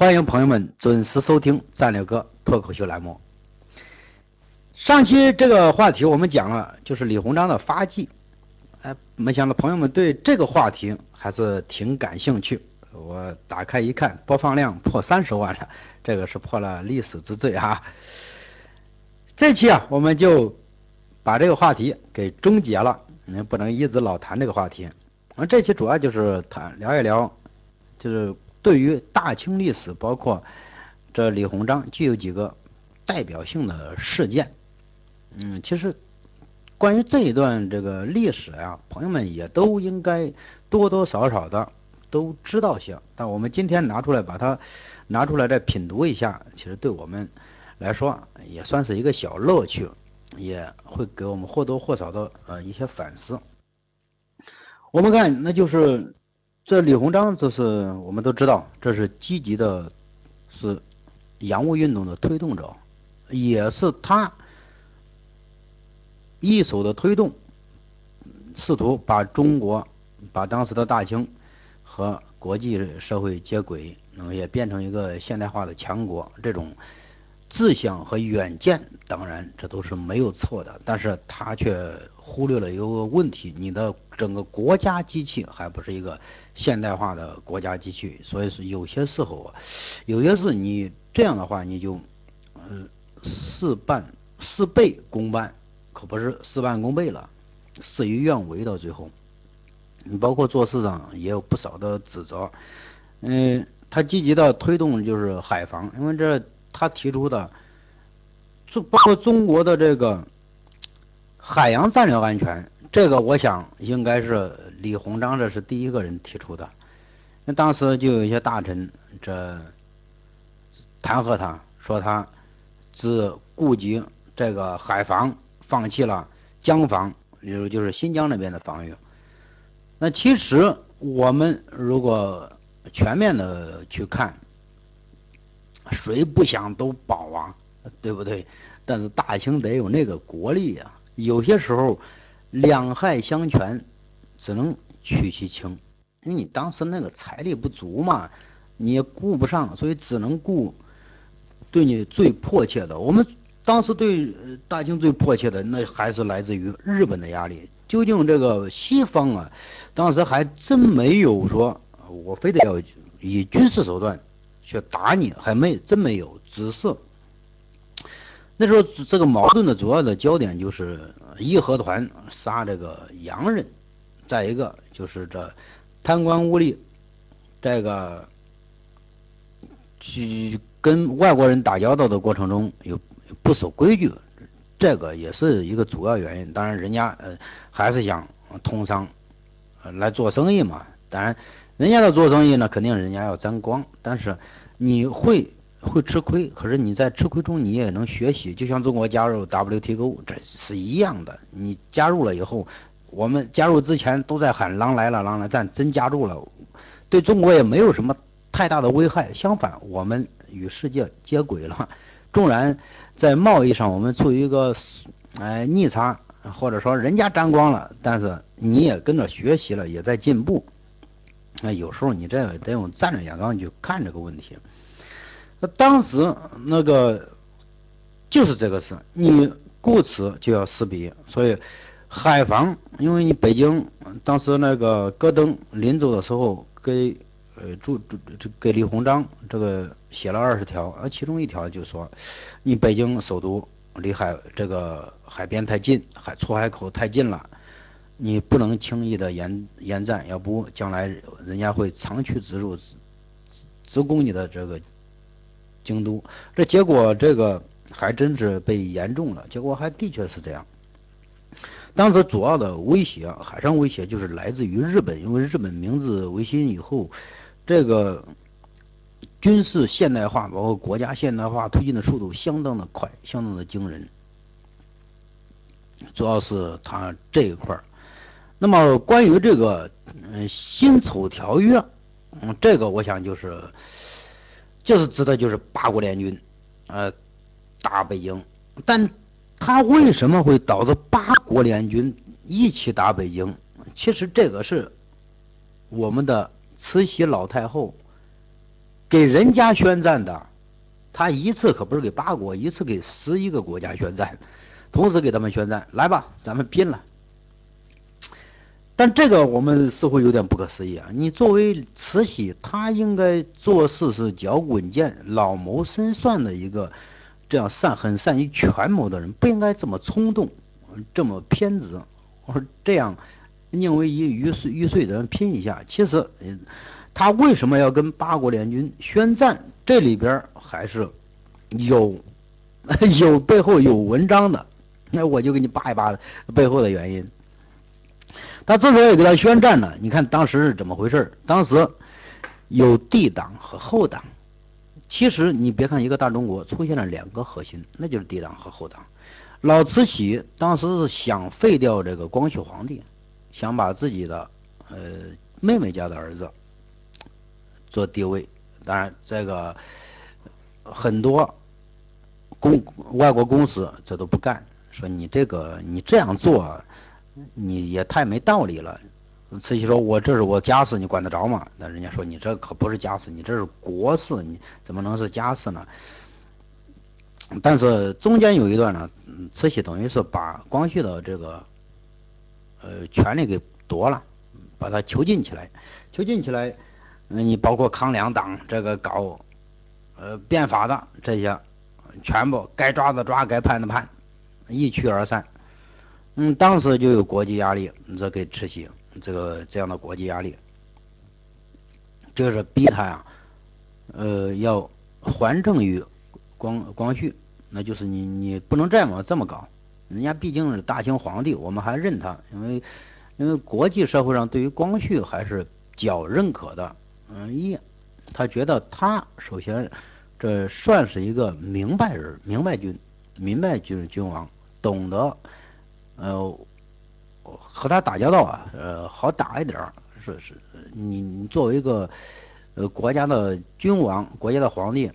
欢迎朋友们准时收听战略哥脱口秀栏目。上期这个话题我们讲了，就是李鸿章的发迹。哎，没想到朋友们对这个话题还是挺感兴趣。我打开一看，播放量破三十万了，这个是破了历史之最啊！这期啊，我们就把这个话题给终结了，你不能一直老谈这个话题。我们这期主要就是谈聊一聊，就是对于大清历史，包括这李鸿章，具有几个代表性的事件。嗯，其实。关于这一段这个历史呀，朋友们也都应该多多少少的都知道些。但我们今天拿出来把它拿出来再品读一下，其实对我们来说也算是一个小乐趣，也会给我们或多或少的呃一些反思。我们看，那就是这李鸿章，这是我们都知道，这是积极的，是洋务运动的推动者，也是他。一手的推动，试图把中国、把当时的大清和国际社会接轨，那么也变成一个现代化的强国。这种志向和远见，当然这都是没有错的。但是他却忽略了一个问题：你的整个国家机器还不是一个现代化的国家机器。所以说，有些时候，有些事你这样的话，你就嗯事半事倍功半。可不是事半功倍了，事与愿违到最后。你包括做事上也有不少的指责。嗯，他积极的推动就是海防，因为这他提出的，就包括中国的这个海洋战略安全，这个我想应该是李鸿章这是第一个人提出的。那当时就有一些大臣这弹劾他，说他只顾及这个海防。放弃了江防，比如就是新疆那边的防御。那其实我们如果全面的去看，谁不想都保啊，对不对？但是大清得有那个国力呀。有些时候两害相权，只能取其轻，因为你当时那个财力不足嘛，你也顾不上，所以只能顾对你最迫切的。我们。当时对大清最迫切的，那还是来自于日本的压力。究竟这个西方啊，当时还真没有说，我非得要以军事手段去打你，还没真没有。只是那时候这个矛盾的主要的焦点就是义和团杀这个洋人，再一个就是这贪官污吏，这个去跟外国人打交道的过程中有。不守规矩，这个也是一个主要原因。当然，人家呃还是想通商来做生意嘛。当然，人家的做生意呢，肯定人家要沾光。但是你会会吃亏，可是你在吃亏中你也能学习。就像中国加入 WTO，这是一样的。你加入了以后，我们加入之前都在喊“狼来了，狼来”，但真加入了，对中国也没有什么太大的危害。相反，我们与世界接轨了。纵然在贸易上我们处于一个哎逆差，或者说人家沾光了，但是你也跟着学习了，也在进步。那有时候你这个得用战略眼光去看这个问题。那当时那个就是这个事，你顾此就要失彼，所以海防，因为你北京当时那个戈登临走的时候给。呃，主主这给李鸿章这个写了二十条，而其中一条就说，你北京首都离海这个海边太近，海出海口太近了，你不能轻易的延延战，要不将来人家会长驱直入直，直攻你的这个京都。这结果这个还真是被严重了，结果还的确是这样。当时主要的威胁，海上威胁就是来自于日本，因为日本明治维新以后。这个军事现代化，包括国家现代化推进的速度相当的快，相当的惊人。主要是他这一块儿。那么关于这个嗯辛丑条约，嗯，这个我想就是，就是指的就是八国联军呃打北京，但他为什么会导致八国联军一起打北京？其实这个是我们的。慈禧老太后给人家宣战的，他一次可不是给八国，一次给十一个国家宣战，同时给他们宣战，来吧，咱们拼了。但这个我们似乎有点不可思议啊！你作为慈禧，她应该做事是脚骨稳健、老谋深算的一个这样善很善于权谋的人，不应该这么冲动，这么偏执，我说这样宁为一玉碎玉碎的人拼一下。其实，他为什么要跟八国联军宣战？这里边还是有 有背后有文章的。那我就给你扒一扒背后的原因。他之所以给他宣战呢，你看当时是怎么回事？当时有帝党和后党。其实你别看一个大中国出现了两个核心，那就是帝党和后党。老慈禧当时是想废掉这个光绪皇帝，想把自己的呃妹妹家的儿子做帝位。当然，这个很多公外国公司这都不干，说你这个你这样做。你也太没道理了。慈禧说：“我这是我家事，你管得着吗？”那人家说：“你这可不是家事，你这是国事，你怎么能是家事呢？”但是中间有一段呢，慈禧等于是把光绪的这个呃权力给夺了，把他囚禁起来，囚禁起来，你包括康两党这个搞呃变法的这些，全部该抓的抓，该判的判，一去而散。嗯，当时就有国际压力，你这给慈禧这个这样的国际压力，就是逼他呀，呃，要还政于光光绪，那就是你你不能这么这么搞，人家毕竟是大清皇帝，我们还认他，因为因为国际社会上对于光绪还是较认可的，嗯，一他觉得他首先这算是一个明白人，明白君，明白君君王，懂得。呃，和他打交道啊，呃，好打一点。是是，你你作为一个呃国家的君王，国家的皇帝，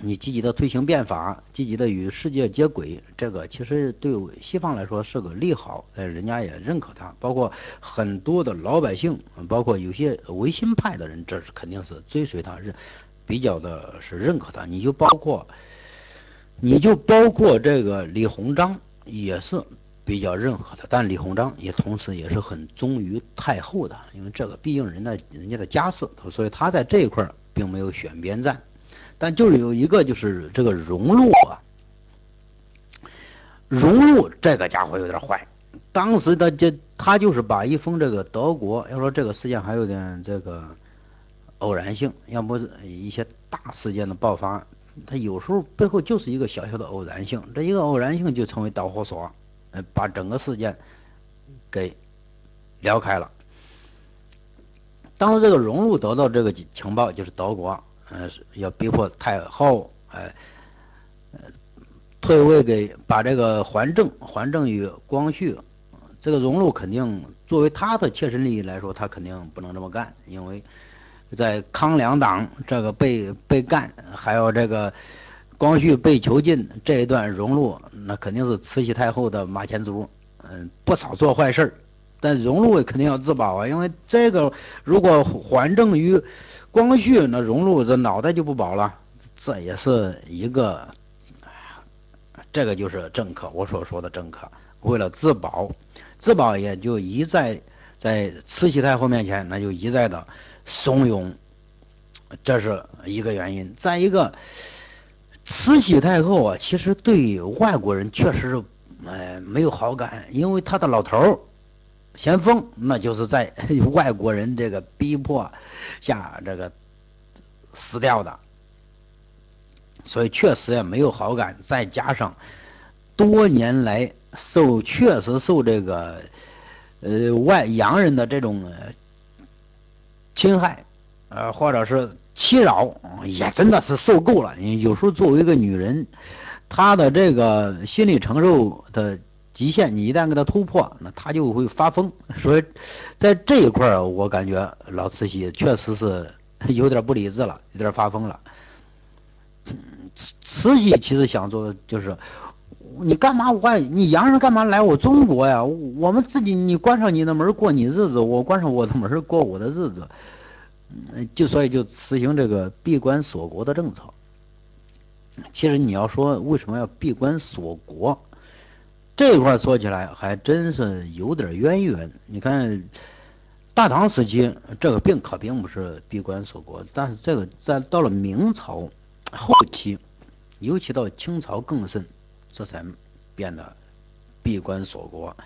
你积极的推行变法，积极的与世界接轨，这个其实对西方来说是个利好，呃，人家也认可他。包括很多的老百姓，包括有些维新派的人，这是肯定是追随他，是比较的是认可他。你就包括，你就包括这个李鸿章。也是比较认可的，但李鸿章也同时也是很忠于太后的，因为这个毕竟人的人家的家世，所以他在这一块并没有选边站。但就是有一个就是这个荣禄啊，荣禄这个家伙有点坏。当时的这他就是把一封这个德国，要说这个事件还有点这个偶然性，要不是一些大事件的爆发。他有时候背后就是一个小小的偶然性，这一个偶然性就成为导火索，呃，把整个事件给撩开了。当时这个荣禄得到这个情报，就是德国，呃，要逼迫太后，哎，退位给把这个还政，还政于光绪。这个荣禄肯定作为他的切身利益来说，他肯定不能这么干，因为。在康梁党这个被被干，还有这个光绪被囚禁这一段荣禄，那肯定是慈禧太后的马前卒，嗯，不少做坏事但荣禄肯定要自保啊，因为这个如果还政于光绪，那荣禄这脑袋就不保了。这也是一个，这个就是政客，我所说的政客，为了自保，自保也就一再在慈禧太后面前，那就一再的。怂恿，这是一个原因。再一个，慈禧太后啊，其实对外国人确实是呃没有好感，因为她的老头儿咸丰，那就是在 外国人这个逼迫下这个死掉的，所以确实也没有好感。再加上多年来受确实受这个呃外洋人的这种。侵害，呃，或者是欺扰，也真的是受够了。有时候作为一个女人，她的这个心理承受的极限，你一旦给她突破，那她就会发疯。所以在这一块儿，我感觉老慈禧确实是 有点不理智了，有点发疯了。慈慈禧其实想做的就是，你干嘛外，你洋人干嘛来我中国呀？我们自己，你关上你的门过你日子，我关上我的门过我的日子。就所以就实行这个闭关锁国的政策。其实你要说为什么要闭关锁国，这一块说起来还真是有点渊源。你看，大唐时期这个并可并不是闭关锁国，但是这个在到了明朝后期，尤其到清朝更甚，这才变得闭关锁国。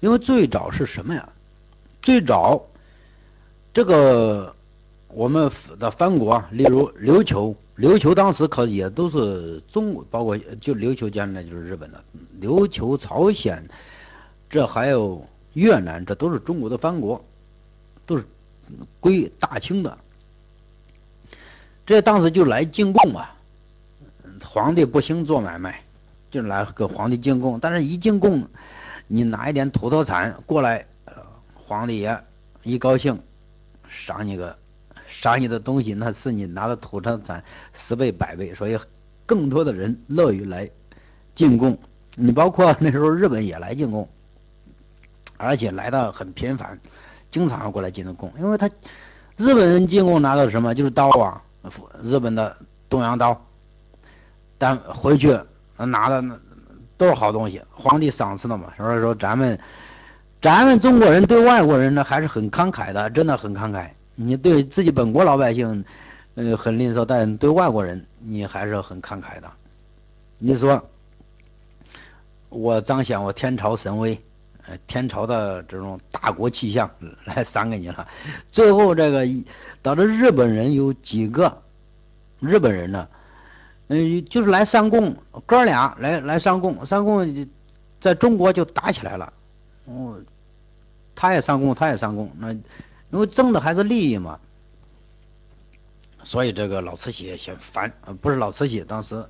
因为最早是什么呀？最早这个我们的藩国，例如琉球。琉球当时可也都是中国，包括就琉球将来就是日本的。琉球、朝鲜，这还有越南，这都是中国的藩国，都是归大清的。这当时就来进贡啊，皇帝不兴做买卖，就来给皇帝进贡。但是一进贡，你拿一点土特产过来，皇帝爷一高兴，赏你个。赏你的东西，那是你拿的土特产十倍百倍，所以更多的人乐于来进贡。你包括那时候日本也来进贡，而且来的很频繁，经常过来进的贡。因为他日本人进贡拿到什么？就是刀啊，日本的东洋刀。但回去拿的那都是好东西，皇帝赏赐的嘛。所以说咱们咱们中国人对外国人呢还是很慷慨的，真的很慷慨。你对自己本国老百姓，呃，很吝啬，但对外国人，你还是很慷慨的。你说，我彰显我天朝神威，呃，天朝的这种大国气象 来赏给你了。最后这个导致日本人有几个日本人呢？嗯，就是来上贡，哥俩来来上贡，上贡在中国就打起来了。哦，他也上贡，他也上贡，那。因为争的还是利益嘛，所以这个老慈禧也嫌烦，不是老慈禧，当时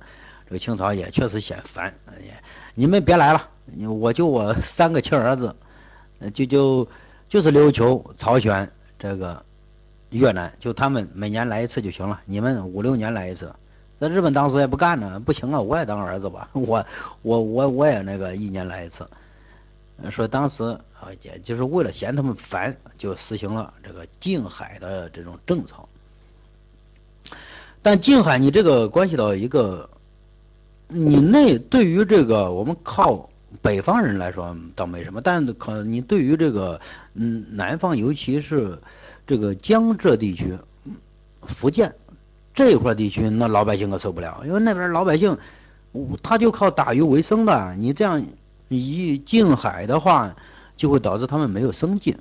这个清朝也确实嫌烦，哎你们别来了，我就我三个亲儿子，就就就是琉球、朝鲜这个越南，就他们每年来一次就行了，你们五六年来一次，在日本当时也不干呢，不行啊，我也当儿子吧，我我我我也那个一年来一次。说当时啊，也就是为了嫌他们烦，就实行了这个近海的这种政策。但近海，你这个关系到一个，你那对于这个我们靠北方人来说倒没什么，但可你对于这个嗯南方，尤其是这个江浙地区、福建这一块地区，那老百姓可受不了，因为那边老百姓他就靠打鱼为生的，你这样。一禁海的话，就会导致他们没有生计，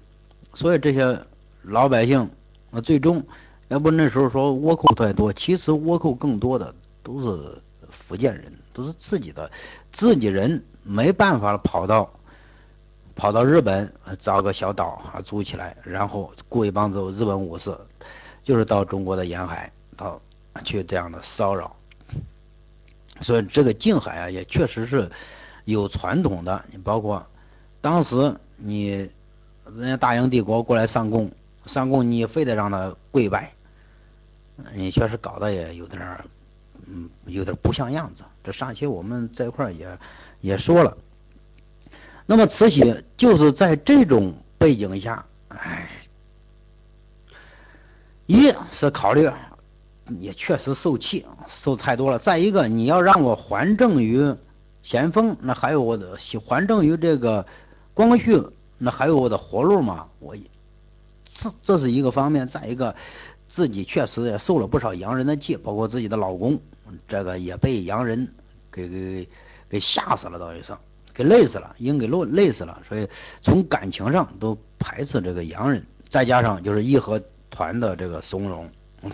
所以这些老百姓啊，最终要不那时候说倭寇太多，其实倭寇更多的都是福建人，都是自己的自己人，没办法跑到跑到日本找个小岛啊租起来，然后雇一帮子日本武士，就是到中国的沿海到去这样的骚扰，所以这个静海啊，也确实是。有传统的，你包括当时你人家大英帝国过来上贡，上贡你非得让他跪拜，你确实搞得也有点儿，嗯，有点不像样子。这上期我们这块也也说了，那么慈禧就是在这种背景下，哎，一是考虑也确实受气，受太多了；再一个，你要让我还政于。咸丰，那还有我的还政于这个光绪，那还有我的活路嘛？我这这是一个方面，再一个自己确实也受了不少洋人的气，包括自己的老公，这个也被洋人给给给吓死了，等于是给累死了，已经给累累死了，所以从感情上都排斥这个洋人。再加上就是义和团的这个怂恿，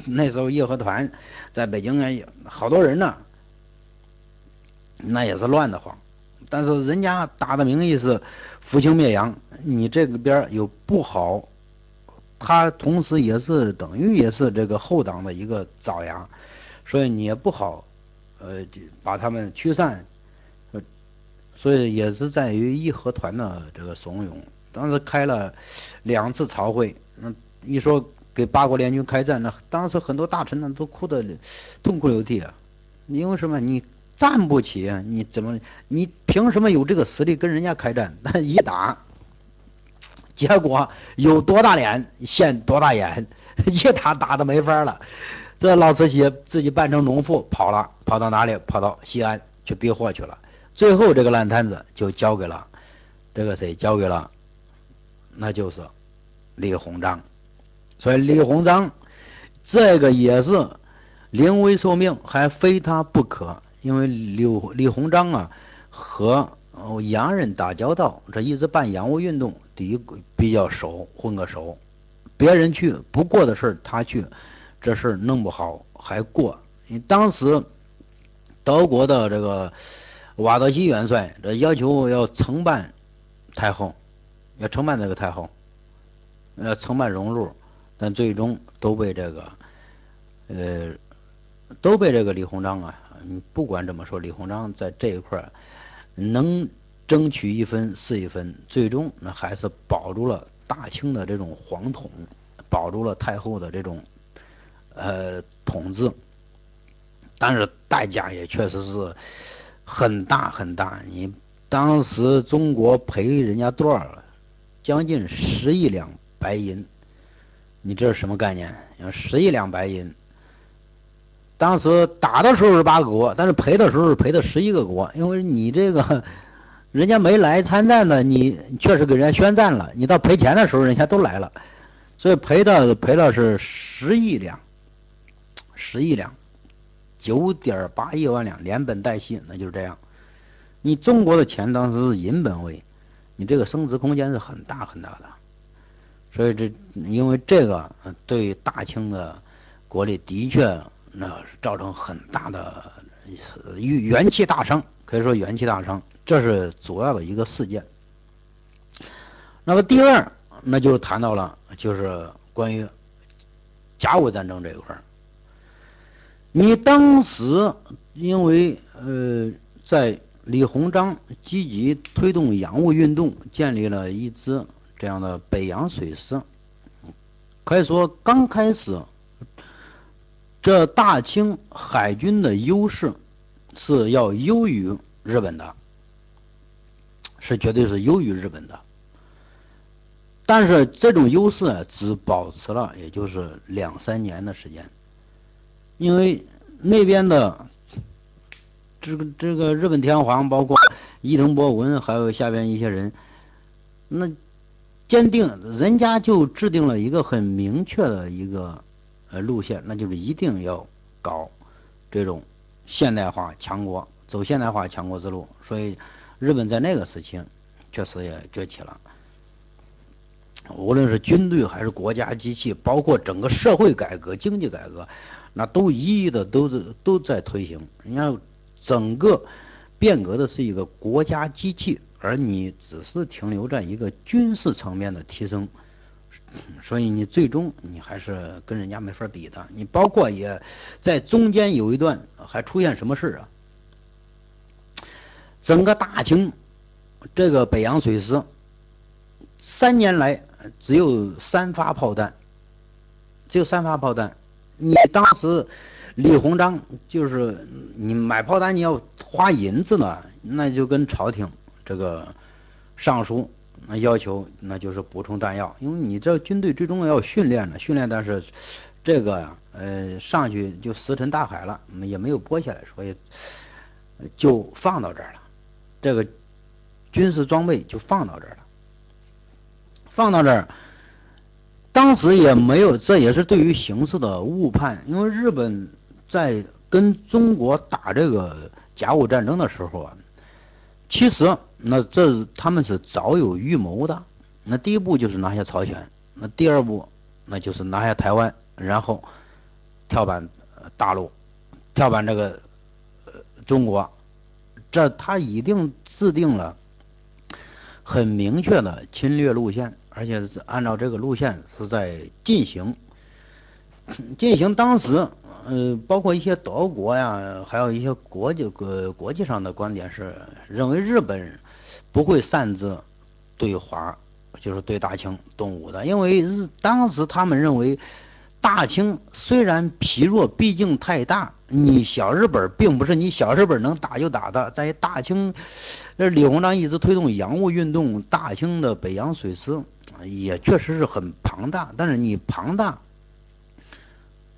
那时候义和团在北京也好多人呢。那也是乱得慌，但是人家打的名义是扶清灭洋，你这个边有不好，他同时也是等于也是这个后党的一个爪牙，所以你也不好，呃，把他们驱散，所以也是在于义和团的这个怂恿，当时开了两次朝会，那一说给八国联军开战，那当时很多大臣呢都哭得痛哭流涕啊，因为什么你？站不起，你怎么？你凭什么有这个实力跟人家开战？但一打，结果有多大脸现多大眼，一打打的没法了。这老慈禧自己扮成农妇跑了，跑到哪里？跑到西安去逼祸去了。最后这个烂摊子就交给了这个谁？交给了，那就是李鸿章。所以李鸿章这个也是临危受命，还非他不可。因为李李鸿章啊和洋人打交道，这一直办洋务运动，第一比较熟，混个熟。别人去不过的事他去，这事弄不好还过。你当时德国的这个瓦德西元帅，这要求要承办太后，要承办这个太后，要承办荣禄，但最终都被这个呃都被这个李鸿章啊。你不管怎么说，李鸿章在这一块能争取一分是一分，最终那还是保住了大清的这种皇统，保住了太后的这种呃统治。但是代价也确实是很大很大。你当时中国赔人家多少？将近十亿两白银。你这是什么概念？十亿两白银。当时打的时候是八个国，但是赔的时候是赔的十一个国，因为你这个 人家没来参战呢，你确实给人家宣战了。你到赔钱的时候，人家都来了，所以赔的赔的是十亿两，十亿两，九点八亿万两，连本带息，那就是这样。你中国的钱当时是银本位，你这个升值空间是很大很大的，所以这因为这个对大清的国力的确。那造成很大的元元气大伤，可以说元气大伤，这是主要的一个事件。那么第二，那就谈到了就是关于甲午战争这一块儿。你当时因为呃，在李鸿章积极推动洋务运动，建立了一支这样的北洋水师，可以说刚开始。这大清海军的优势是要优于日本的，是绝对是优于日本的。但是这种优势只保持了也就是两三年的时间，因为那边的这个这个日本天皇，包括伊藤博文，还有下边一些人，那坚定人家就制定了一个很明确的一个。呃，路线那就是一定要搞这种现代化强国，走现代化强国之路。所以，日本在那个时期确实也崛起了。无论是军队还是国家机器，包括整个社会改革、经济改革，那都一一的都是都在推行。你看，整个变革的是一个国家机器，而你只是停留在一个军事层面的提升。所以你最终你还是跟人家没法比的。你包括也在中间有一段还出现什么事啊？整个大清这个北洋水师三年来只有三发炮弹，只有三发炮弹。你当时李鸿章就是你买炮弹你要花银子呢，那就跟朝廷这个上书。那要求那就是补充弹药，因为你这军队最终要训练的，训练但是这个，呃，上去就石沉大海了，也没有拨下来，所以就放到这儿了。这个军事装备就放到这儿了，放到这儿，当时也没有，这也是对于形势的误判，因为日本在跟中国打这个甲午战争的时候啊。其实，那这他们是早有预谋的。那第一步就是拿下朝鲜，那第二步那就是拿下台湾，然后跳板大陆，跳板这个中国。这他一定制定了很明确的侵略路线，而且是按照这个路线是在进行进行。当时。呃，包括一些德国呀，还有一些国际国国际上的观点是认为日本不会擅自对华，就是对大清动武的，因为日当时他们认为大清虽然疲弱，毕竟太大，你小日本并不是你小日本能打就打的，在大清，这李鸿章一直推动洋务运动，大清的北洋水师也确实是很庞大，但是你庞大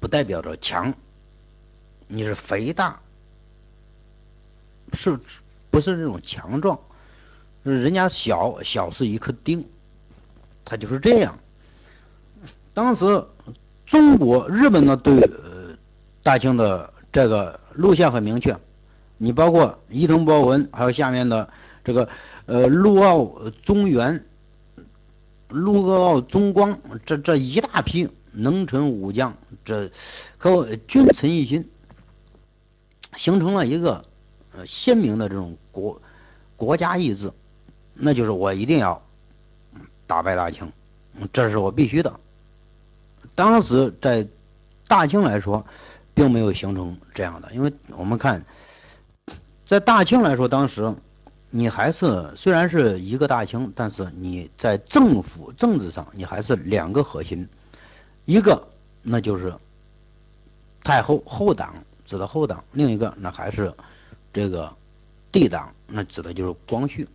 不代表着强，你是肥大，是不是那种强壮？人家小小是一颗钉，他就是这样。当时中国日本呢对大清的这个路线很明确，你包括伊藤博文，还有下面的这个呃陆奥中原、陆奥中光这这一大批能臣武将，这可君臣一心，形成了一个呃鲜明的这种国国家意志。那就是我一定要打败大清，这是我必须的。当时在大清来说，并没有形成这样的，因为我们看，在大清来说，当时你还是虽然是一个大清，但是你在政府政治上，你还是两个核心，一个那就是太后后党指的后党，另一个那还是这个帝党，那指的就是光绪。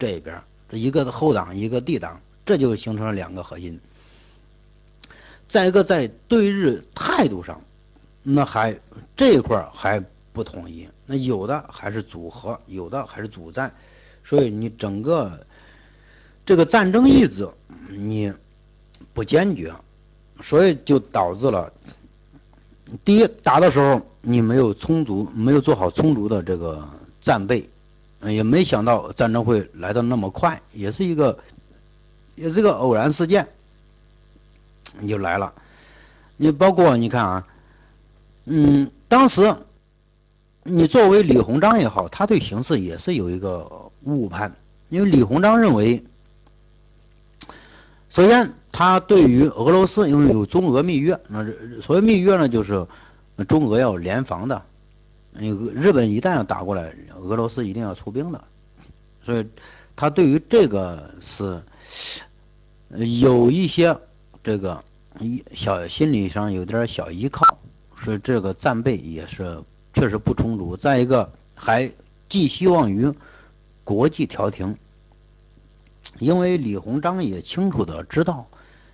这边这一个后党，一个帝党，这就形成了两个核心。再一个，在对日态度上，那还这一块还不统一，那有的还是组合，有的还是组战，所以你整个这个战争意志你不坚决，所以就导致了第一打的时候你没有充足，没有做好充足的这个战备。也没想到战争会来的那么快，也是一个，也是一个偶然事件，你就来了。你包括你看啊，嗯，当时你作为李鸿章也好，他对形势也是有一个误判，因为李鸿章认为，首先他对于俄罗斯因为有中俄密约，那所谓密约呢，就是中俄要联防的。那个日本一旦要打过来，俄罗斯一定要出兵的，所以他对于这个是有一些这个一小心理上有点小依靠，所以这个战备也是确实不充足。再一个还寄希望于国际调停，因为李鸿章也清楚的知道，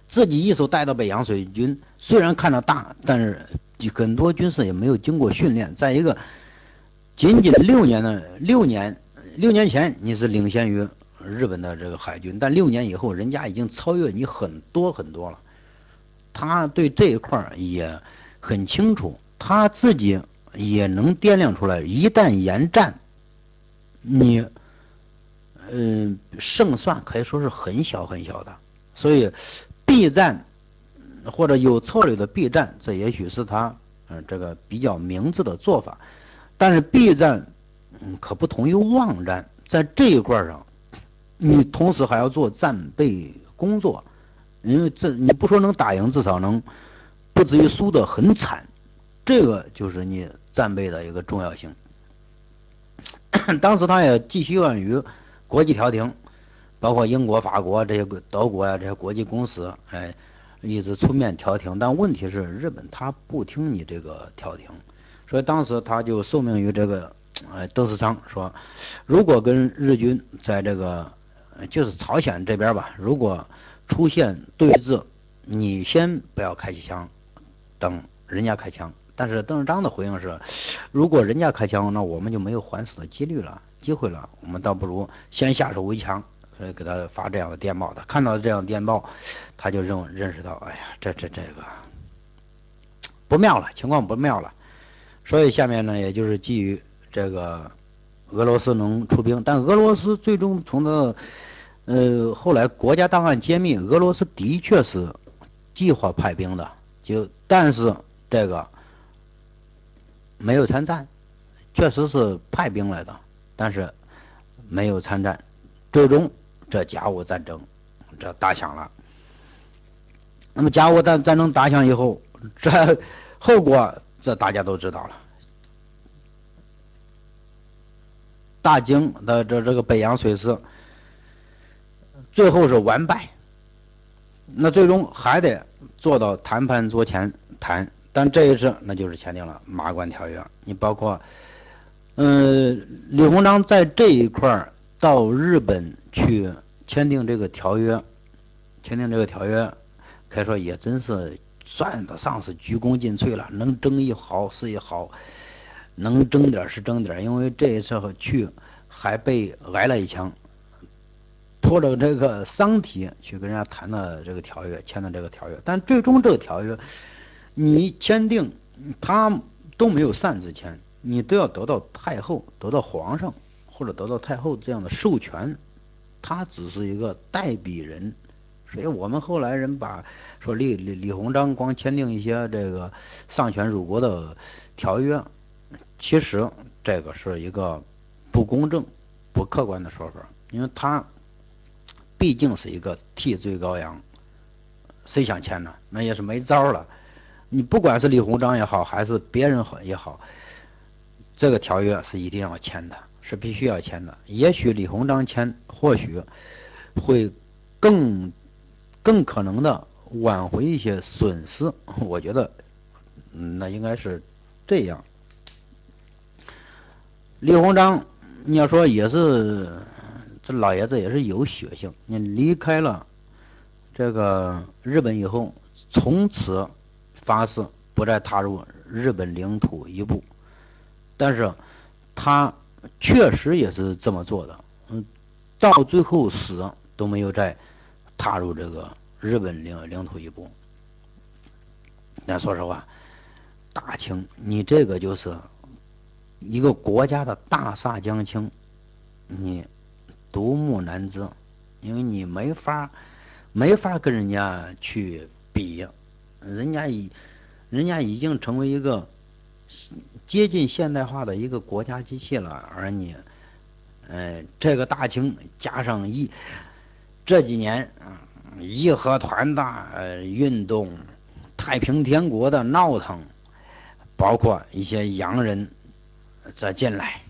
自己一手带的北洋水军虽然看着大，但是。很多军事也没有经过训练。再一个，仅仅六年的六年，六年前你是领先于日本的这个海军，但六年以后，人家已经超越你很多很多了。他对这一块也很清楚，他自己也能掂量出来，一旦严战，你嗯胜算可以说是很小很小的，所以 B 战。或者有策略的 B 战，这也许是他嗯这个比较明智的做法。但是 B 战嗯可不同于妄战，在这一块上，你同时还要做战备工作，因为这你不说能打赢，至少能不至于输得很惨。这个就是你战备的一个重要性。当时他也寄希望于国际调停，包括英国、法国这些德国啊这些国际公司，哎。一直出面调停，但问题是日本他不听你这个调停，所以当时他就受命于这个呃邓世昌说，如果跟日军在这个就是朝鲜这边吧，如果出现对峙，你先不要开起枪，等人家开枪。但是邓世昌的回应是，如果人家开枪，那我们就没有还手的几率了，机会了，我们倒不如先下手为强。所以给他发这样的电报的，看到这样电报，他就认认识到，哎呀，这这这个不妙了，情况不妙了。所以下面呢，也就是基于这个俄罗斯能出兵，但俄罗斯最终从的呃后来国家档案揭秘，俄罗斯的确是计划派兵的，就但是这个没有参战，确实是派兵来的，但是没有参战，最终。这甲午战争，这打响了。那么甲午战战争打响以后，这后果这大家都知道了。大京的这这个北洋水师，最后是完败。那最终还得坐到谈判桌前谈，但这一次那就是签订了马关条约。你包括，嗯，李鸿章在这一块儿到日本去签订这个条约，签订这个条约，可以说也真是算得上是鞠躬尽瘁了，能争一毫是一毫，能争点是争点，因为这一次去还被挨了一枪。拖着这个丧体去跟人家谈的这个条约，签的这个条约，但最终这个条约你签订，他都没有擅自签，你都要得到太后、得到皇上或者得到太后这样的授权，他只是一个代笔人。所以我们后来人把说李李李鸿章光签订一些这个丧权辱国的条约，其实这个是一个不公正、不客观的说法，因为他。毕竟是一个替罪羔羊，谁想签呢？那也是没招了。你不管是李鸿章也好，还是别人好也好，这个条约是一定要签的，是必须要签的。也许李鸿章签，或许会更更可能的挽回一些损失。我觉得，那应该是这样。李鸿章，你要说也是。这老爷子也是有血性。你离开了这个日本以后，从此发誓不再踏入日本领土一步。但是他确实也是这么做的，嗯，到最后死都没有再踏入这个日本领领土一步。那说实话，大清，你这个就是一个国家的大厦将倾，你。独木难支，因为你没法没法跟人家去比，人家已人家已经成为一个接近现代化的一个国家机器了，而你，嗯，这个大清加上义这几年义和团的运动，太平天国的闹腾，包括一些洋人再进来。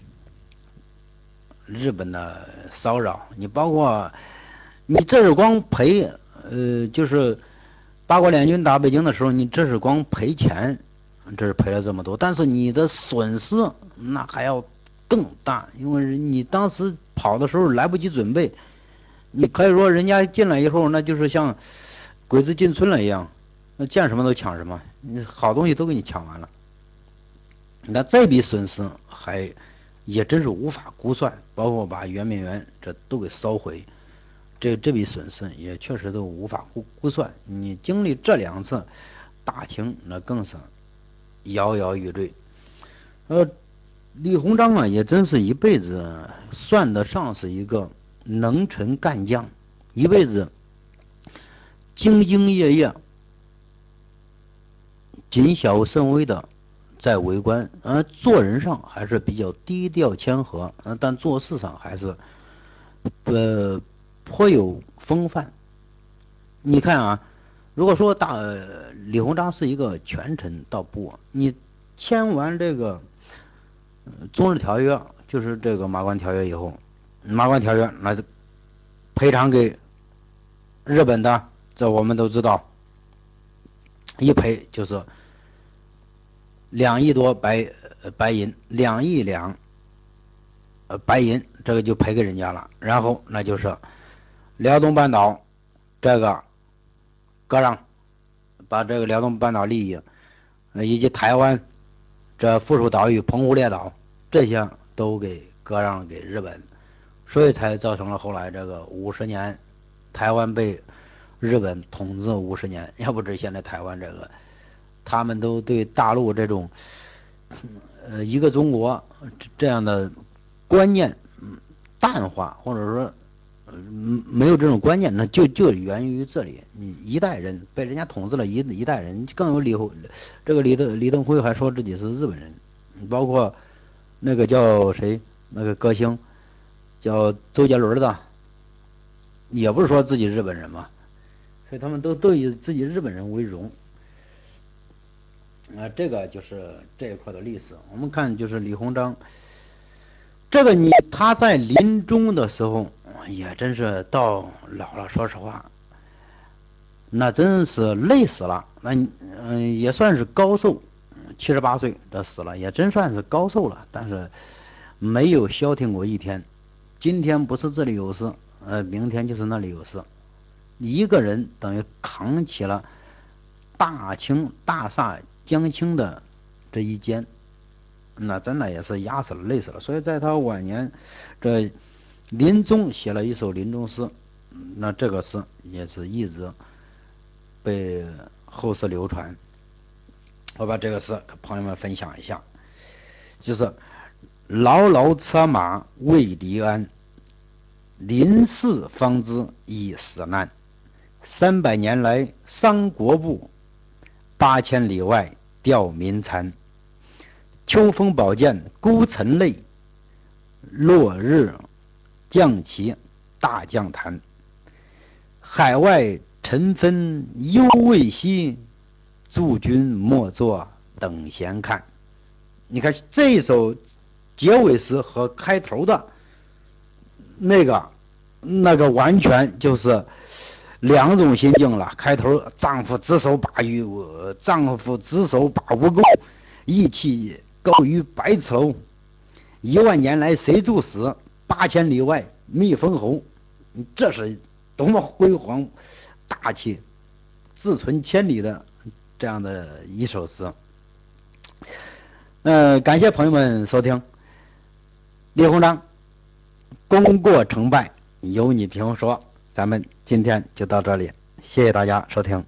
日本的骚扰，你包括你这是光赔，呃，就是八国联军打北京的时候，你这是光赔钱，这是赔了这么多，但是你的损失那还要更大，因为你当时跑的时候来不及准备，你可以说人家进来以后，那就是像鬼子进村了一样，那见什么都抢什么，好东西都给你抢完了，那这笔损失还。也真是无法估算，包括把圆明园这都给烧毁，这这笔损失也确实都无法估估算。你经历这两次大清，那更是摇摇欲坠。呃，李鸿章啊，也真是一辈子算得上是一个能臣干将，一辈子兢兢业业、谨小慎微的。在为官，呃，做人上还是比较低调谦和，呃，但做事上还是呃颇有风范。你看啊，如果说大李鸿章是一个权臣，倒不，你签完这个中日条约，就是这个马关条约以后，马关条约那赔偿给日本的，这我们都知道，一赔就是。两亿多白白银，两亿两呃白银，这个就赔给人家了。然后那就是辽东半岛这个割让，把这个辽东半岛利益以及台湾这附属岛屿澎湖列岛这些都给割让给日本，所以才造成了后来这个五十年台湾被日本统治五十年，要不是现在台湾这个。他们都对大陆这种呃一个中国这样的观念淡化，或者说嗯没有这种观念，那就就源于这里。你一代人被人家统治了一一代人，更有李这个李登李登辉还说自己是日本人，包括那个叫谁那个歌星叫周杰伦的，也不是说自己日本人嘛，所以他们都都以自己日本人为荣。啊，这个就是这一块的历史。我们看，就是李鸿章，这个你他在临终的时候，也真是到老了。说实话，那真是累死了。那嗯也算是高寿，七十八岁这死了，也真算是高寿了。但是没有消停过一天。今天不是这里有事，呃，明天就是那里有事。一个人等于扛起了大清大厦将倾的这一肩，那真的也是压死了累死了。所以在他晚年这临终写了一首临终诗，那这个诗也是一直被后世流传。我把这个诗跟朋友们分享一下，就是牢牢车马未离鞍，临死方知已死难。三百年来伤国步，八千里外吊民残。秋风宝剑孤臣泪，落日将旗大将坛。海外尘纷犹未息，驻军莫作等闲看。你看这一首结尾诗和开头的那个，那个完全就是。两种心境了。开头，丈夫只手把鱼，丈夫只手把吴钩，义气高于百尺楼。一万年来谁助死？八千里外觅封侯。这是多么辉煌、大气、自存千里的这样的一首诗。呃，感谢朋友们收听。李鸿章，功过成败由你评说。咱们今天就到这里，谢谢大家收听。